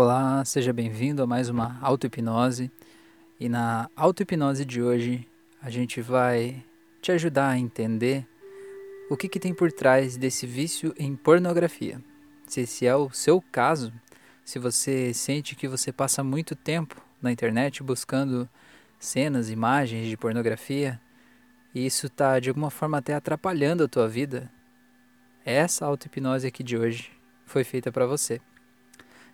Olá, seja bem-vindo a mais uma auto-hipnose. E na auto-hipnose de hoje, a gente vai te ajudar a entender o que, que tem por trás desse vício em pornografia. Se esse é o seu caso, se você sente que você passa muito tempo na internet buscando cenas, imagens de pornografia, e isso está de alguma forma até atrapalhando a tua vida, essa auto-hipnose aqui de hoje foi feita para você.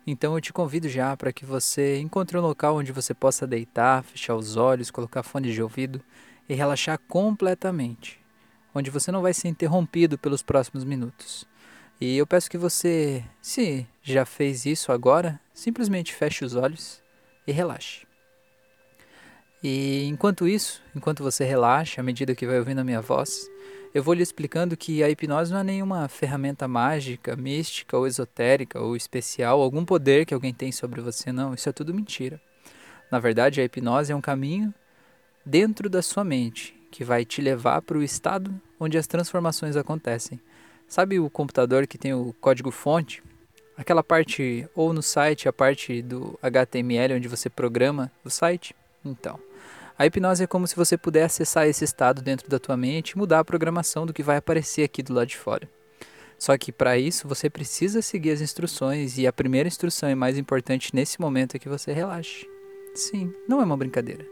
Então eu te convido já para que você encontre um local onde você possa deitar, fechar os olhos, colocar fones de ouvido e relaxar completamente, onde você não vai ser interrompido pelos próximos minutos. E eu peço que você, se já fez isso agora, simplesmente feche os olhos e relaxe. E enquanto isso, enquanto você relaxa, à medida que vai ouvindo a minha voz, eu vou lhe explicando que a hipnose não é nenhuma ferramenta mágica, mística ou esotérica ou especial, algum poder que alguém tem sobre você, não. Isso é tudo mentira. Na verdade, a hipnose é um caminho dentro da sua mente que vai te levar para o estado onde as transformações acontecem. Sabe o computador que tem o código-fonte? Aquela parte, ou no site, a parte do HTML onde você programa o site? Então. A hipnose é como se você pudesse acessar esse estado dentro da tua mente e mudar a programação do que vai aparecer aqui do lado de fora. Só que para isso você precisa seguir as instruções e a primeira instrução e mais importante nesse momento é que você relaxe. Sim, não é uma brincadeira.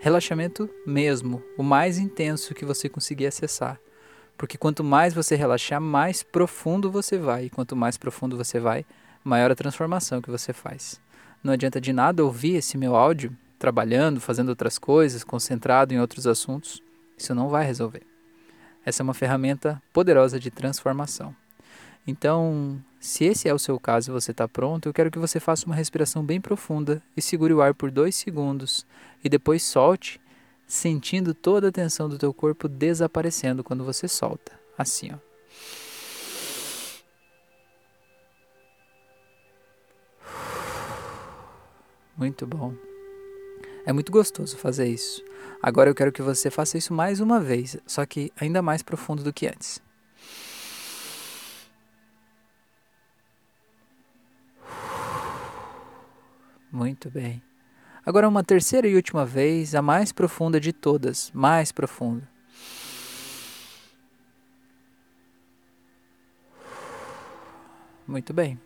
Relaxamento mesmo, o mais intenso que você conseguir acessar. Porque quanto mais você relaxar, mais profundo você vai. E quanto mais profundo você vai, maior a transformação que você faz. Não adianta de nada ouvir esse meu áudio trabalhando, fazendo outras coisas, concentrado em outros assuntos, isso não vai resolver. Essa é uma ferramenta poderosa de transformação. Então, se esse é o seu caso e você está pronto, eu quero que você faça uma respiração bem profunda e segure o ar por dois segundos e depois solte, sentindo toda a tensão do teu corpo desaparecendo quando você solta. Assim, ó. Muito bom. É muito gostoso fazer isso. Agora eu quero que você faça isso mais uma vez, só que ainda mais profundo do que antes. Muito bem. Agora uma terceira e última vez, a mais profunda de todas, mais profunda. Muito bem.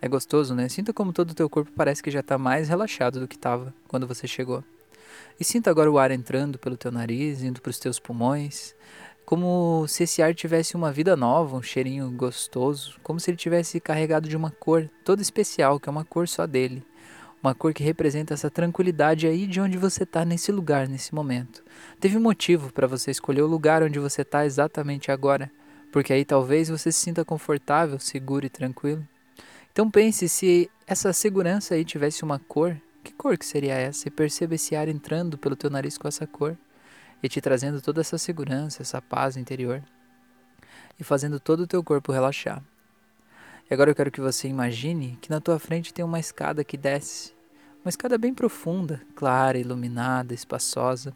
É gostoso, né? Sinta como todo o teu corpo parece que já está mais relaxado do que estava quando você chegou. E sinta agora o ar entrando pelo teu nariz, indo para os teus pulmões, como se esse ar tivesse uma vida nova, um cheirinho gostoso, como se ele tivesse carregado de uma cor toda especial, que é uma cor só dele. Uma cor que representa essa tranquilidade aí de onde você está nesse lugar, nesse momento. Teve um motivo para você escolher o lugar onde você está exatamente agora, porque aí talvez você se sinta confortável, seguro e tranquilo. Então pense se essa segurança aí tivesse uma cor, que cor que seria essa? E perceba esse ar entrando pelo teu nariz com essa cor e te trazendo toda essa segurança, essa paz interior e fazendo todo o teu corpo relaxar. E agora eu quero que você imagine que na tua frente tem uma escada que desce, uma escada bem profunda, clara, iluminada, espaçosa.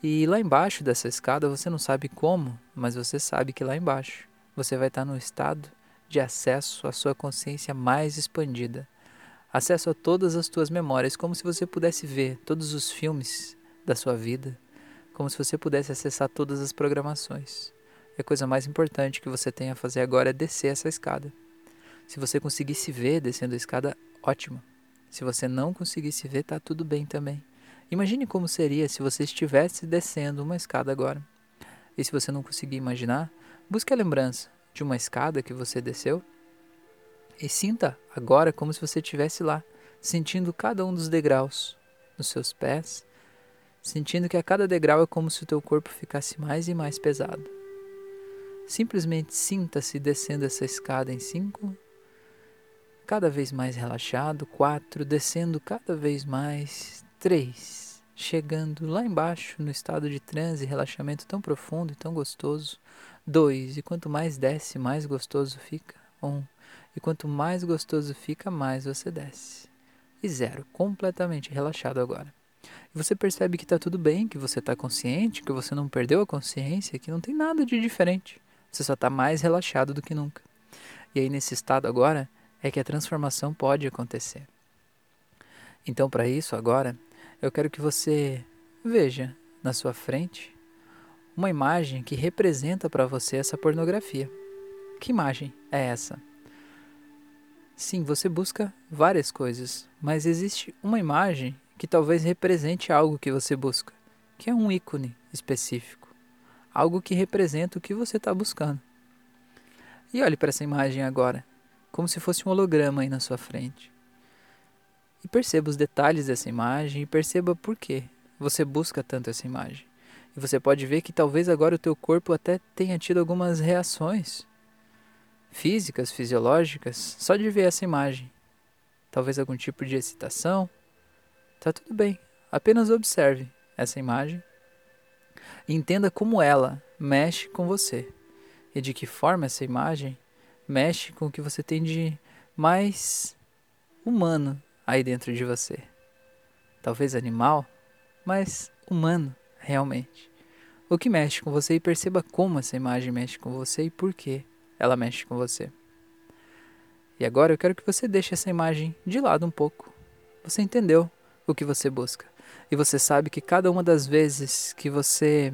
E lá embaixo dessa escada você não sabe como, mas você sabe que lá embaixo você vai estar no estado de acesso à sua consciência mais expandida, acesso a todas as tuas memórias, como se você pudesse ver todos os filmes da sua vida, como se você pudesse acessar todas as programações. E a coisa mais importante que você tem a fazer agora é descer essa escada. Se você conseguir se ver descendo a escada, ótimo. Se você não conseguir se ver, tá tudo bem também. Imagine como seria se você estivesse descendo uma escada agora. E se você não conseguir imaginar, busque a lembrança de uma escada que você desceu e sinta agora como se você estivesse lá, sentindo cada um dos degraus nos seus pés, sentindo que a cada degrau é como se o teu corpo ficasse mais e mais pesado. Simplesmente sinta-se descendo essa escada em cinco, cada vez mais relaxado, quatro, descendo cada vez mais, três, chegando lá embaixo no estado de transe relaxamento tão profundo e tão gostoso, 2. E quanto mais desce, mais gostoso fica. 1. Um. E quanto mais gostoso fica, mais você desce. E 0. Completamente relaxado agora. E você percebe que está tudo bem, que você está consciente, que você não perdeu a consciência, que não tem nada de diferente. Você só está mais relaxado do que nunca. E aí, nesse estado agora, é que a transformação pode acontecer. Então, para isso, agora, eu quero que você veja na sua frente uma imagem que representa para você essa pornografia. Que imagem é essa? Sim, você busca várias coisas, mas existe uma imagem que talvez represente algo que você busca, que é um ícone específico, algo que representa o que você está buscando. E olhe para essa imagem agora, como se fosse um holograma aí na sua frente. E perceba os detalhes dessa imagem e perceba por que você busca tanto essa imagem. E você pode ver que talvez agora o teu corpo até tenha tido algumas reações físicas, fisiológicas, só de ver essa imagem. Talvez algum tipo de excitação. Tá tudo bem. Apenas observe essa imagem entenda como ela mexe com você e de que forma essa imagem mexe com o que você tem de mais humano aí dentro de você. Talvez animal, mas humano realmente. O que mexe com você e perceba como essa imagem mexe com você e por que ela mexe com você. E agora eu quero que você deixe essa imagem de lado um pouco. Você entendeu o que você busca. E você sabe que cada uma das vezes que você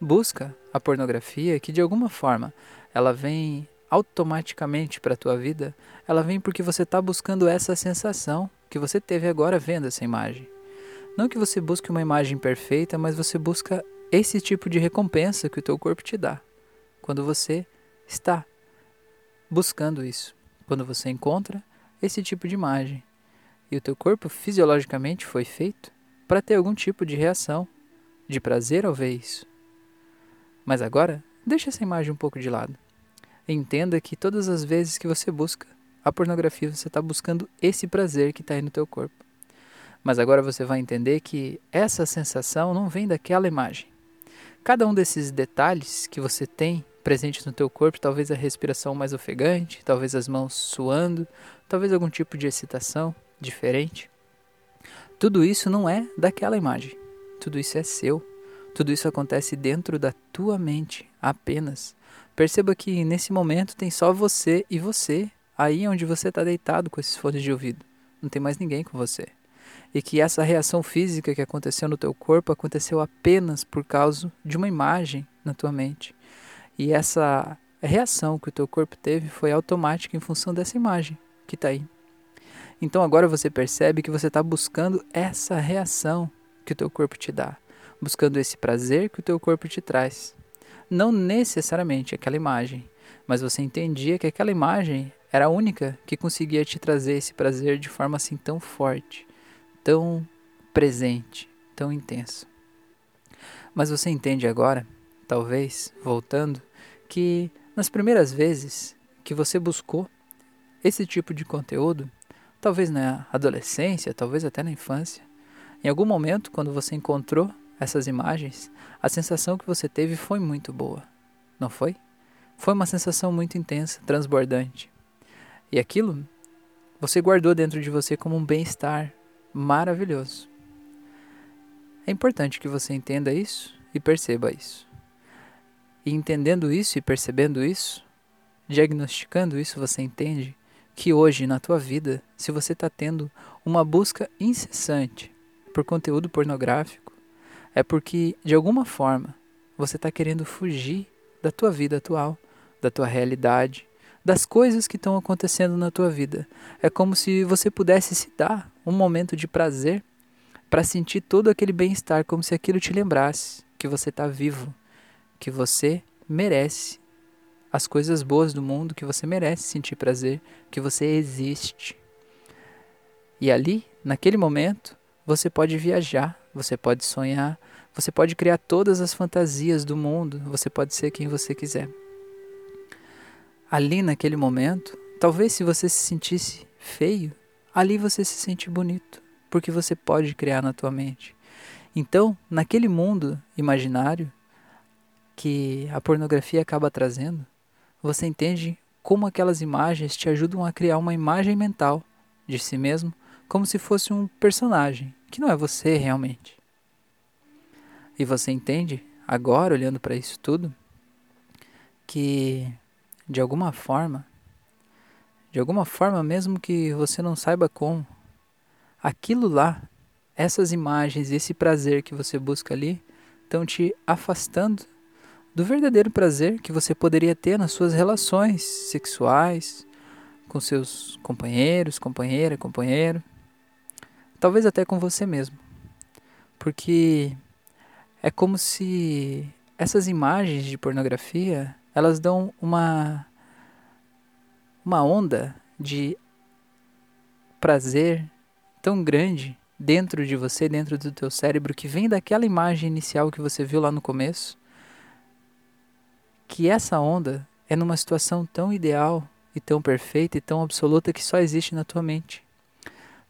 busca a pornografia, que de alguma forma ela vem automaticamente para a tua vida, ela vem porque você está buscando essa sensação que você teve agora vendo essa imagem. Não que você busque uma imagem perfeita, mas você busca esse tipo de recompensa que o teu corpo te dá quando você está buscando isso. Quando você encontra esse tipo de imagem e o teu corpo fisiologicamente foi feito para ter algum tipo de reação, de prazer ao ver isso. Mas agora, deixe essa imagem um pouco de lado. Entenda que todas as vezes que você busca a pornografia, você está buscando esse prazer que está aí no teu corpo. Mas agora você vai entender que essa sensação não vem daquela imagem. Cada um desses detalhes que você tem presentes no teu corpo, talvez a respiração mais ofegante, talvez as mãos suando, talvez algum tipo de excitação diferente. Tudo isso não é daquela imagem. Tudo isso é seu. Tudo isso acontece dentro da tua mente apenas. Perceba que nesse momento tem só você e você, aí onde você está deitado com esses fones de ouvido. Não tem mais ninguém com você. E que essa reação física que aconteceu no teu corpo aconteceu apenas por causa de uma imagem na tua mente. E essa reação que o teu corpo teve foi automática em função dessa imagem que está aí. Então agora você percebe que você está buscando essa reação que o teu corpo te dá, buscando esse prazer que o teu corpo te traz. Não necessariamente aquela imagem, mas você entendia que aquela imagem era a única que conseguia te trazer esse prazer de forma assim tão forte, tão presente, tão intenso. Mas você entende agora talvez, voltando, que nas primeiras vezes que você buscou esse tipo de conteúdo, talvez na adolescência, talvez até na infância, em algum momento, quando você encontrou essas imagens, a sensação que você teve foi muito boa, não foi? Foi uma sensação muito intensa, transbordante. E aquilo você guardou dentro de você como um bem-estar maravilhoso. É importante que você entenda isso e perceba isso. E entendendo isso e percebendo isso, diagnosticando isso, você entende que hoje na tua vida, se você está tendo uma busca incessante por conteúdo pornográfico, é porque de alguma forma você está querendo fugir da tua vida atual, da tua realidade, das coisas que estão acontecendo na tua vida. É como se você pudesse se dar um momento de prazer para sentir todo aquele bem-estar, como se aquilo te lembrasse que você está vivo, que você merece as coisas boas do mundo, que você merece sentir prazer, que você existe. E ali, naquele momento, você pode viajar, você pode sonhar, você pode criar todas as fantasias do mundo, você pode ser quem você quiser. Ali naquele momento, talvez se você se sentisse feio, ali você se sente bonito, porque você pode criar na tua mente. Então, naquele mundo imaginário, que a pornografia acaba trazendo, você entende como aquelas imagens te ajudam a criar uma imagem mental de si mesmo, como se fosse um personagem, que não é você realmente. E você entende, agora olhando para isso tudo, que de alguma forma, de alguma forma, mesmo que você não saiba como, aquilo lá, essas imagens, esse prazer que você busca ali, estão te afastando do verdadeiro prazer que você poderia ter nas suas relações sexuais, com seus companheiros, companheira, companheiro, talvez até com você mesmo. Porque é como se essas imagens de pornografia, elas dão uma uma onda de prazer tão grande dentro de você, dentro do teu cérebro, que vem daquela imagem inicial que você viu lá no começo, que essa onda é numa situação tão ideal e tão perfeita e tão absoluta que só existe na tua mente.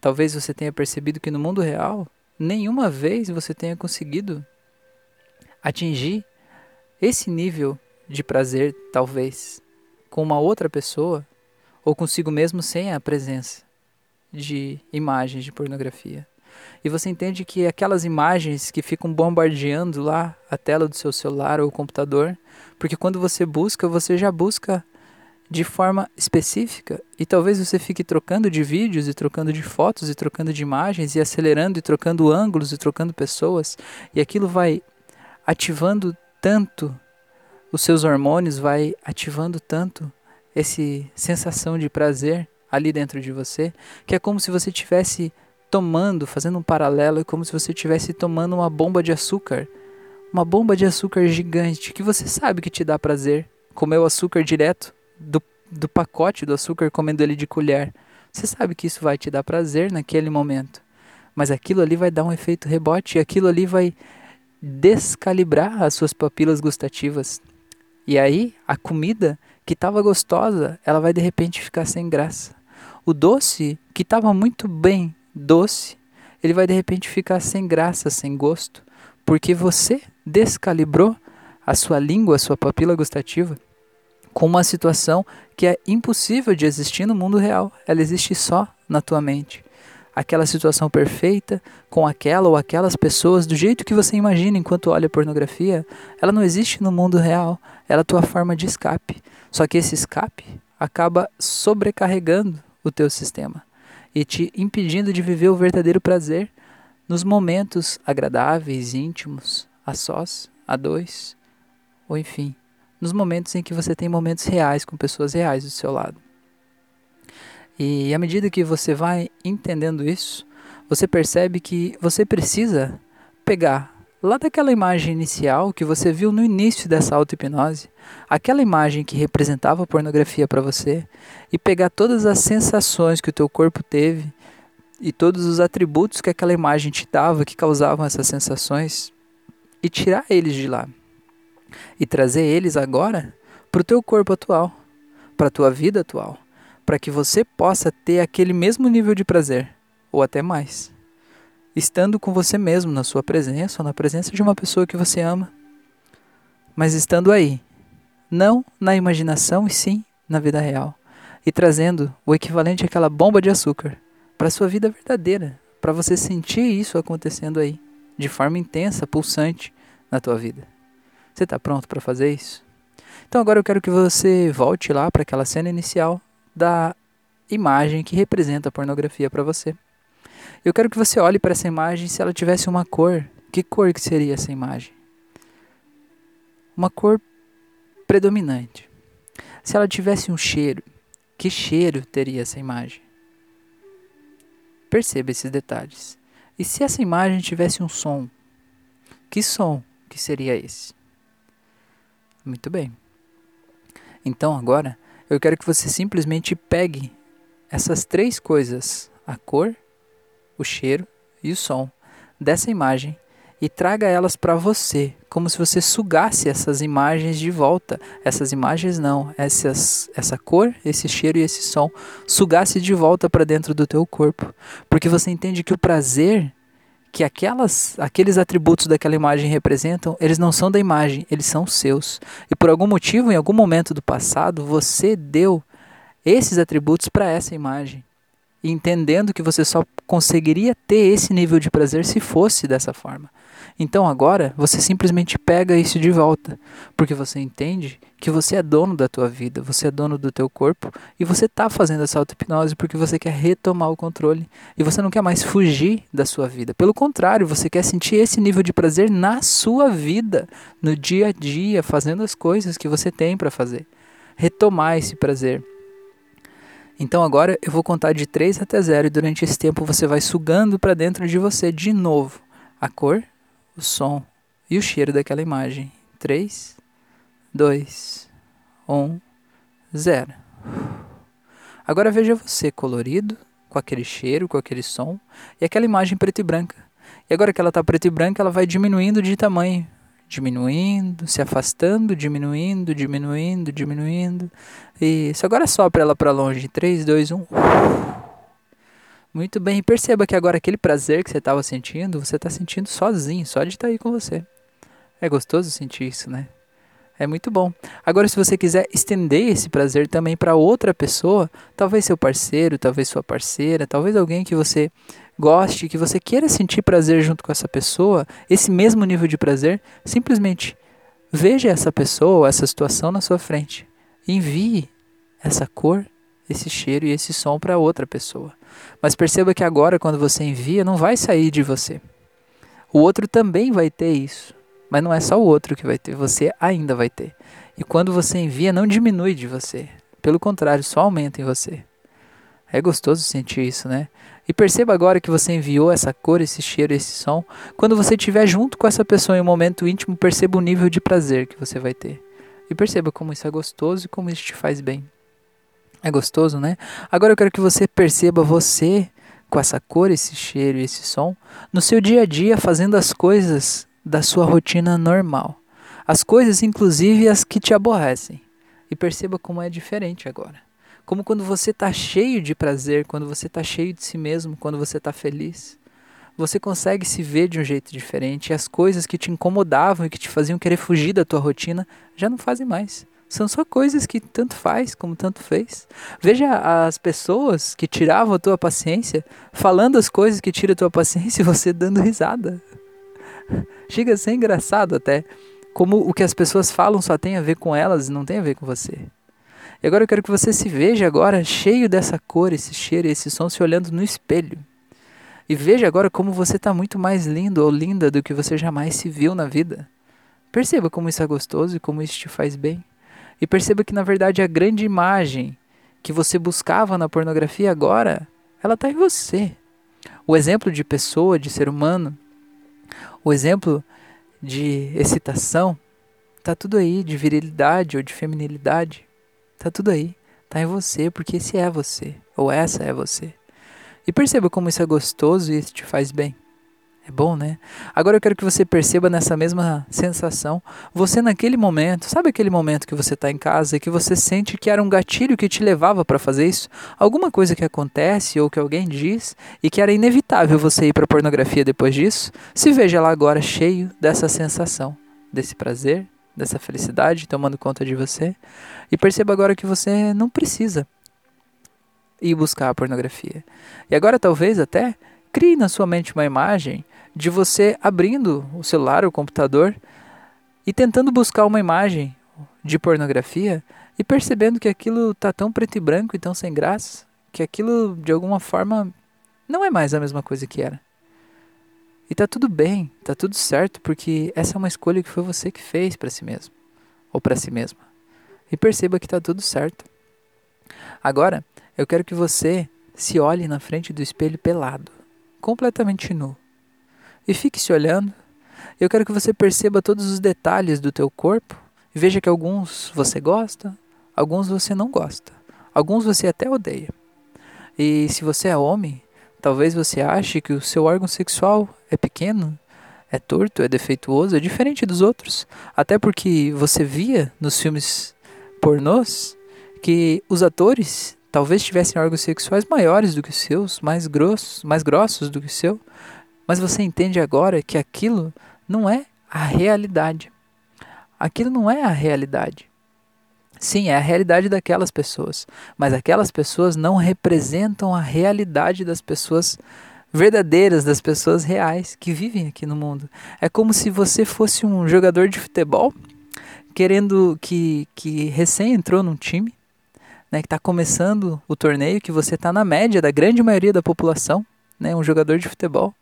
Talvez você tenha percebido que no mundo real, nenhuma vez você tenha conseguido atingir esse nível de prazer, talvez, com uma outra pessoa ou consigo mesmo sem a presença de imagens de pornografia. E você entende que aquelas imagens que ficam bombardeando lá a tela do seu celular ou computador, porque quando você busca, você já busca de forma específica e talvez você fique trocando de vídeos e trocando de fotos e trocando de imagens e acelerando e trocando ângulos e trocando pessoas e aquilo vai ativando tanto os seus hormônios, vai ativando tanto essa sensação de prazer ali dentro de você, que é como se você tivesse tomando, fazendo um paralelo, é como se você estivesse tomando uma bomba de açúcar. Uma bomba de açúcar gigante que você sabe que te dá prazer. Comer o açúcar direto do, do pacote do açúcar, comendo ele de colher. Você sabe que isso vai te dar prazer naquele momento. Mas aquilo ali vai dar um efeito rebote e aquilo ali vai descalibrar as suas papilas gustativas. E aí, a comida que estava gostosa, ela vai de repente ficar sem graça. O doce que estava muito bem doce, ele vai de repente ficar sem graça, sem gosto, porque você descalibrou a sua língua, a sua papila gustativa com uma situação que é impossível de existir no mundo real. Ela existe só na tua mente. Aquela situação perfeita, com aquela ou aquelas pessoas, do jeito que você imagina enquanto olha pornografia, ela não existe no mundo real. Ela é a tua forma de escape. Só que esse escape acaba sobrecarregando o teu sistema e te impedindo de viver o verdadeiro prazer nos momentos agradáveis, íntimos, a sós, a dois, ou enfim, nos momentos em que você tem momentos reais com pessoas reais do seu lado. E à medida que você vai entendendo isso, você percebe que você precisa pegar lá daquela imagem inicial que você viu no início dessa auto-hipnose, aquela imagem que representava a pornografia para você, e pegar todas as sensações que o teu corpo teve e todos os atributos que aquela imagem te dava que causavam essas sensações e tirar eles de lá. E trazer eles agora para o teu corpo atual, para a tua vida atual, para que você possa ter aquele mesmo nível de prazer ou até mais estando com você mesmo, na sua presença ou na presença de uma pessoa que você ama, mas estando aí, não na imaginação e sim na vida real, e trazendo o equivalente àquela bomba de açúcar para a sua vida verdadeira, para você sentir isso acontecendo aí, de forma intensa, pulsante na tua vida. Você está pronto para fazer isso? Então agora eu quero que você volte lá para aquela cena inicial da imagem que representa a pornografia para você. Eu quero que você olhe para essa imagem se ela tivesse uma cor. Que cor que seria essa imagem? Uma cor predominante. Se ela tivesse um cheiro, que cheiro teria essa imagem? Perceba esses detalhes. E se essa imagem tivesse um som, que som que seria esse? Muito bem. Então agora eu quero que você simplesmente pegue essas três coisas: a cor, o cheiro e o som dessa imagem e traga elas para você, como se você sugasse essas imagens de volta. Essas imagens não, essas, essa cor, esse cheiro e esse som, sugasse de volta para dentro do teu corpo, porque você entende que o prazer que aquelas, aqueles atributos daquela imagem representam, eles não são da imagem, eles são seus. E por algum motivo, em algum momento do passado, você deu esses atributos para essa imagem. entendendo que você só conseguiria ter esse nível de prazer se fosse dessa forma. Então agora você simplesmente pega isso de volta, porque você entende que você é dono da tua vida, você é dono do teu corpo e você está fazendo essa auto-hipnose porque você quer retomar o controle e você não quer mais fugir da sua vida. Pelo contrário, você quer sentir esse nível de prazer na sua vida, no dia a dia, fazendo as coisas que você tem para fazer. Retomar esse prazer. Então agora eu vou contar de 3 até 0 e durante esse tempo você vai sugando para dentro de você de novo a cor, o som e o cheiro daquela imagem. 3, 2, 1, 0. Agora veja você colorido, com aquele cheiro, com aquele som, e aquela imagem preto e branca. E agora que ela está preto e branca, ela vai diminuindo de tamanho. Diminuindo, se afastando, diminuindo, diminuindo, diminuindo. Isso. Agora sopra ela para longe. 3, 2, 1. Muito bem, e perceba que agora aquele prazer que você estava sentindo, você está sentindo sozinho, só de estar tá aí com você. É gostoso sentir isso, né? É muito bom. Agora, se você quiser estender esse prazer também para outra pessoa, talvez seu parceiro, talvez sua parceira, talvez alguém que você goste, que você queira sentir prazer junto com essa pessoa, esse mesmo nível de prazer, simplesmente veja essa pessoa, essa situação na sua frente. Envie essa cor, esse cheiro e esse som para outra pessoa. Mas perceba que agora, quando você envia, não vai sair de você. O outro também vai ter isso. Mas não é só o outro que vai ter, você ainda vai ter. E quando você envia, não diminui de você. Pelo contrário, só aumenta em você. É gostoso sentir isso, né? E perceba agora que você enviou essa cor, esse cheiro, esse som. Quando você estiver junto com essa pessoa em um momento íntimo, perceba o nível de prazer que você vai ter. E perceba como isso é gostoso e como isso te faz bem. É gostoso, né? Agora eu quero que você perceba você com essa cor, esse cheiro e esse som no seu dia a dia fazendo as coisas da sua rotina normal. As coisas, inclusive as que te aborrecem. E perceba como é diferente agora. Como quando você está cheio de prazer, quando você está cheio de si mesmo, quando você está feliz. Você consegue se ver de um jeito diferente e as coisas que te incomodavam e que te faziam querer fugir da tua rotina já não fazem mais. São só coisas que tanto faz como tanto fez. Veja as pessoas que tiravam a tua paciência, falando as coisas que tiram a tua paciência e você dando risada. Chega a ser engraçado até. Como o que as pessoas falam só tem a ver com elas e não tem a ver com você. E agora eu quero que você se veja agora cheio dessa cor, esse cheiro, esse som, se olhando no espelho. E veja agora como você está muito mais lindo ou linda do que você jamais se viu na vida. Perceba como isso é gostoso e como isso te faz bem. E perceba que na verdade a grande imagem que você buscava na pornografia agora, ela está em você. O exemplo de pessoa, de ser humano, o exemplo de excitação, está tudo aí, de virilidade ou de feminilidade, está tudo aí. Está em você, porque esse é você, ou essa é você. E perceba como isso é gostoso e isso te faz bem. É bom, né? Agora eu quero que você perceba nessa mesma sensação, você naquele momento, sabe aquele momento que você está em casa e que você sente que era um gatilho que te levava para fazer isso? Alguma coisa que acontece ou que alguém diz e que era inevitável você ir para pornografia depois disso? Se veja lá agora cheio dessa sensação, desse prazer, dessa felicidade tomando conta de você e perceba agora que você não precisa ir buscar a pornografia. E agora talvez até crie na sua mente uma imagem de você abrindo o celular, o computador e tentando buscar uma imagem de pornografia e percebendo que aquilo tá tão preto e branco e tão sem graça, que aquilo de alguma forma não é mais a mesma coisa que era. E tá tudo bem, tá tudo certo, porque essa é uma escolha que foi você que fez para si mesmo ou para si mesma. E perceba que tá tudo certo. Agora, eu quero que você se olhe na frente do espelho pelado, completamente nu. E fique se olhando. Eu quero que você perceba todos os detalhes do teu corpo e veja que alguns você gosta, alguns você não gosta, alguns você até odeia. E se você é homem, talvez você ache que o seu órgão sexual é pequeno, é torto, é defeituoso, é diferente dos outros. Até porque você via nos filmes pornôs que os atores talvez tivessem órgãos sexuais maiores do que os seus, mais grossos, mais grossos do que o seu. Mas você entende agora que aquilo não é a realidade. Aquilo não é a realidade. Sim, é a realidade daquelas pessoas, mas aquelas pessoas não representam a realidade das pessoas verdadeiras, das pessoas reais que vivem aqui no mundo. É como se você fosse um jogador de futebol querendo que, que recém entrou num time, né, que está começando o torneio, que você está na média da grande maioria da população, né, um jogador de futebol,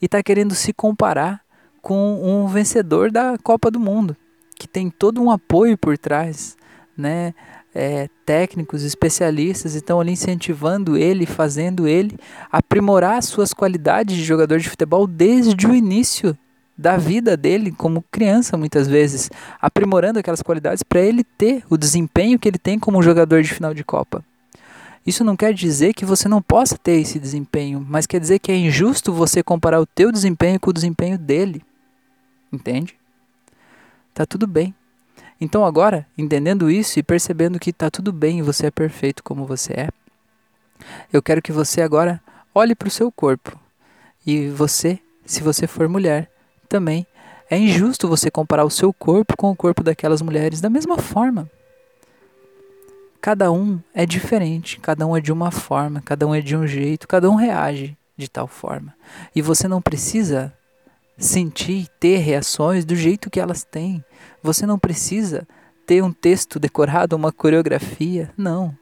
e está querendo se comparar com um vencedor da Copa do Mundo, que tem todo um apoio por trás, né, é, técnicos, especialistas estão ali incentivando ele, fazendo ele aprimorar as suas qualidades de jogador de futebol desde o início da vida dele como criança muitas vezes, aprimorando aquelas qualidades para ele ter o desempenho que ele tem como jogador de final de Copa. Isso não quer dizer que você não possa ter esse desempenho, mas quer dizer que é injusto você comparar o teu desempenho com o desempenho dele. Entende? Tá tudo bem. Então agora, entendendo isso e percebendo que tá tudo bem e você é perfeito como você é, eu quero que você agora olhe para o seu corpo. E você, se você for mulher, também é injusto você comparar o seu corpo com o corpo daquelas mulheres da mesma forma. Cada um é diferente, cada um é de uma forma, cada um é de um jeito, cada um reage de tal forma. E você não precisa sentir, ter reações do jeito que elas têm. Você não precisa ter um texto decorado, uma coreografia, não.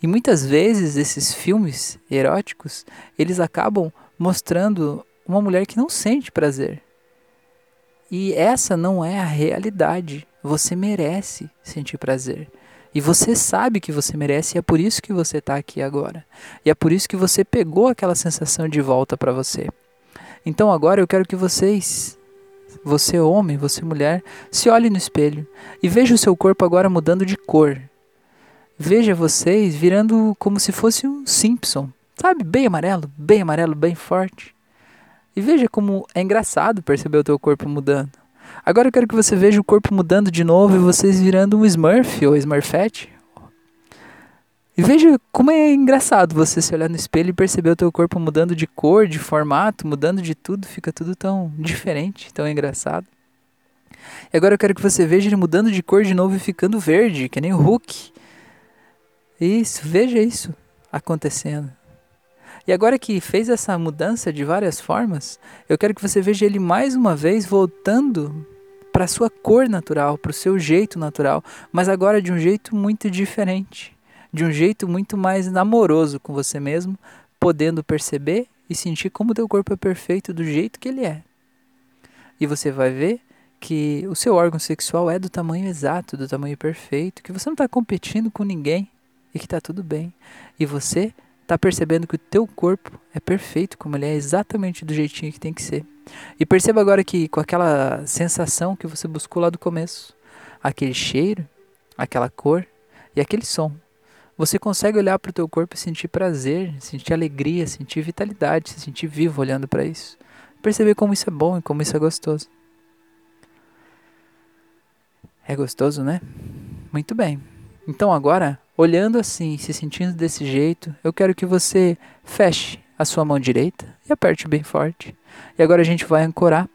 E muitas vezes esses filmes eróticos, eles acabam mostrando uma mulher que não sente prazer. E essa não é a realidade. Você merece sentir prazer. E você sabe que você merece e é por isso que você está aqui agora. E é por isso que você pegou aquela sensação de volta para você. Então agora eu quero que vocês, você homem, você mulher, se olhe no espelho e veja o seu corpo agora mudando de cor. Veja vocês virando como se fosse um Simpson, sabe? Bem amarelo, bem amarelo, bem forte. E veja como é engraçado perceber o teu corpo mudando. Agora eu quero que você veja o corpo mudando de novo e vocês virando um Smurf ou Smurfette. E veja como é engraçado você se olhar no espelho e perceber o teu corpo mudando de cor, de formato, mudando de tudo, fica tudo tão diferente, tão engraçado. E agora eu quero que você veja ele mudando de cor de novo e ficando verde, que nem o Hulk. Isso, veja isso acontecendo. E agora que fez essa mudança de várias formas, eu quero que você veja ele mais uma vez voltando para a sua cor natural, para o seu jeito natural, mas agora de um jeito muito diferente, de um jeito muito mais amoroso com você mesmo, podendo perceber e sentir como o teu corpo é perfeito do jeito que ele é. E você vai ver que o seu órgão sexual é do tamanho exato, do tamanho perfeito, que você não está competindo com ninguém e que está tudo bem. E você está percebendo que o teu corpo é perfeito como ele é, exatamente do jeitinho que tem que ser. E perceba agora que com aquela sensação que você buscou lá do começo, aquele cheiro, aquela cor e aquele som, você consegue olhar para o teu corpo e sentir prazer, sentir alegria, sentir vitalidade, se sentir vivo olhando para isso. Perceber como isso é bom e como isso é gostoso. É gostoso, né? Muito bem. Então agora Olhando assim, se sentindo desse jeito, eu quero que você feche a sua mão direita e aperte bem forte. E agora a gente vai ancorar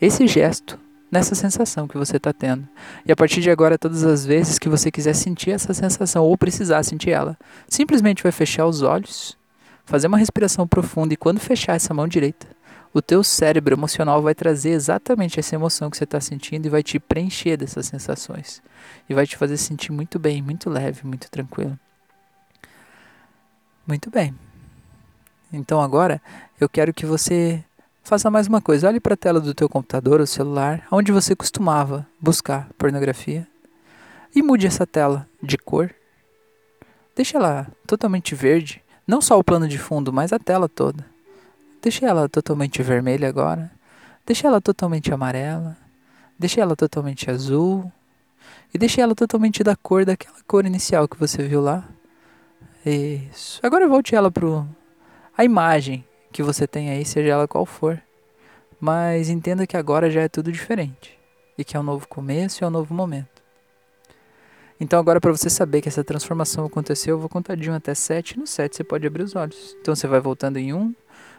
esse gesto nessa sensação que você está tendo. E a partir de agora, todas as vezes que você quiser sentir essa sensação ou precisar sentir ela, simplesmente vai fechar os olhos, fazer uma respiração profunda e quando fechar essa mão direita, o teu cérebro emocional vai trazer exatamente essa emoção que você está sentindo e vai te preencher dessas sensações. E vai te fazer sentir muito bem, muito leve, muito tranquilo. Muito bem. Então agora eu quero que você faça mais uma coisa. Olhe para a tela do teu computador ou celular, onde você costumava buscar pornografia, e mude essa tela de cor. Deixa ela totalmente verde, não só o plano de fundo, mas a tela toda. Deixe ela totalmente vermelha agora. Deixe ela totalmente amarela. Deixe ela totalmente azul. E deixe ela totalmente da cor daquela cor inicial que você viu lá. Isso. Agora volte ela para a imagem que você tem aí, seja ela qual for. Mas entenda que agora já é tudo diferente. E que é um novo começo e é um novo momento. Então agora para você saber que essa transformação aconteceu, eu vou contar de 1 até 7. No 7 você pode abrir os olhos. Então você vai voltando em 1,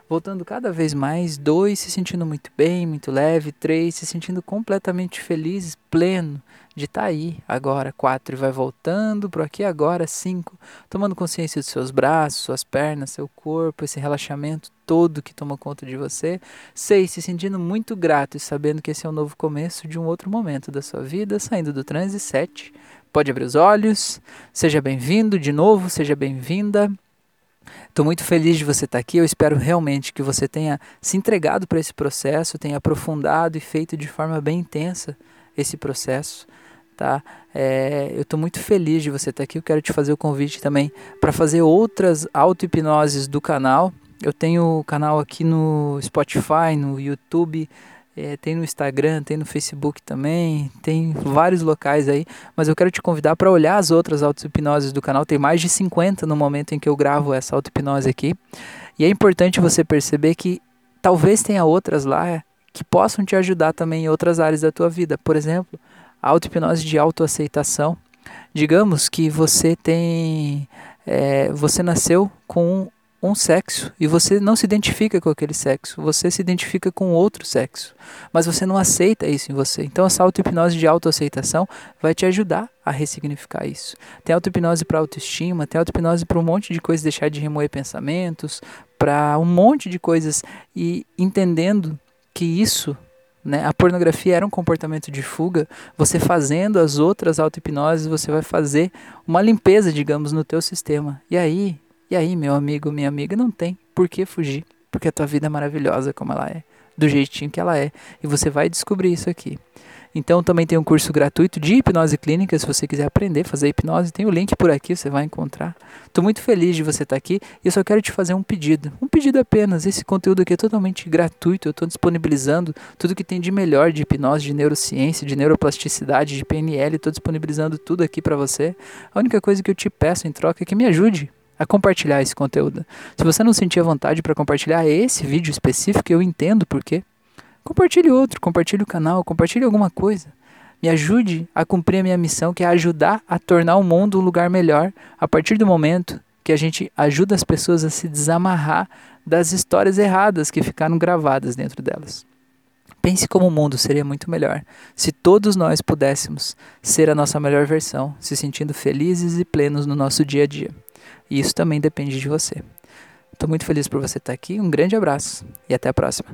voltando cada vez mais, dois se sentindo muito bem, muito leve, três se sentindo completamente feliz, pleno de estar tá aí agora, quatro e vai voltando para aqui agora, cinco, tomando consciência dos seus braços, suas pernas, seu corpo, esse relaxamento todo que toma conta de você, seis se sentindo muito grato e sabendo que esse é um novo começo de um outro momento da sua vida, saindo do transe, sete, pode abrir os olhos, seja bem-vindo de novo, seja bem-vinda. Estou muito feliz de você estar aqui. Eu espero realmente que você tenha se entregado para esse processo, tenha aprofundado e feito de forma bem intensa esse processo. Tá? É, eu estou muito feliz de você estar aqui. Eu quero te fazer o convite também para fazer outras auto-hipnoses do canal. Eu tenho o canal aqui no Spotify, no YouTube, é, tem no Instagram, tem no Facebook também, tem vários locais aí, mas eu quero te convidar para olhar as outras auto-hipnoses do canal. Tem mais de 50 no momento em que eu gravo essa auto-hipnose aqui. E é importante você perceber que talvez tenha outras lá que possam te ajudar também em outras áreas da tua vida. Por exemplo, a auto-hipnose de autoaceitação. Digamos que você tem. É, você nasceu com um sexo e você não se identifica com aquele sexo, você se identifica com outro sexo, mas você não aceita isso em você. Então essa auto-hipnose de autoaceitação vai te ajudar a ressignificar isso. Tem auto-hipnose para autoestima, tem auto-hipnose para um monte de coisas, deixar de remoer pensamentos, para um monte de coisas e entendendo que isso né? A pornografia era um comportamento de fuga. Você fazendo as outras auto-hipnoses, você vai fazer uma limpeza, digamos, no teu sistema. E aí, e aí, meu amigo, minha amiga, não tem por que fugir, porque a tua vida é maravilhosa como ela é, do jeitinho que ela é, e você vai descobrir isso aqui. Então também tem um curso gratuito de hipnose clínica, se você quiser aprender a fazer hipnose, tem o link por aqui, você vai encontrar. Estou muito feliz de você estar aqui e eu só quero te fazer um pedido. Um pedido apenas. Esse conteúdo aqui é totalmente gratuito, eu estou disponibilizando tudo que tem de melhor de hipnose, de neurociência, de neuroplasticidade, de PNL, estou disponibilizando tudo aqui para você. A única coisa que eu te peço em troca é que me ajude a compartilhar esse conteúdo. Se você não sentir a vontade para compartilhar esse vídeo específico, eu entendo por quê. Compartilhe outro, compartilhe o canal, compartilhe alguma coisa. Me ajude a cumprir a minha missão, que é ajudar a tornar o mundo um lugar melhor a partir do momento que a gente ajuda as pessoas a se desamarrar das histórias erradas que ficaram gravadas dentro delas. Pense como o mundo seria muito melhor se todos nós pudéssemos ser a nossa melhor versão, se sentindo felizes e plenos no nosso dia a dia. E isso também depende de você. Estou muito feliz por você estar aqui, um grande abraço e até a próxima.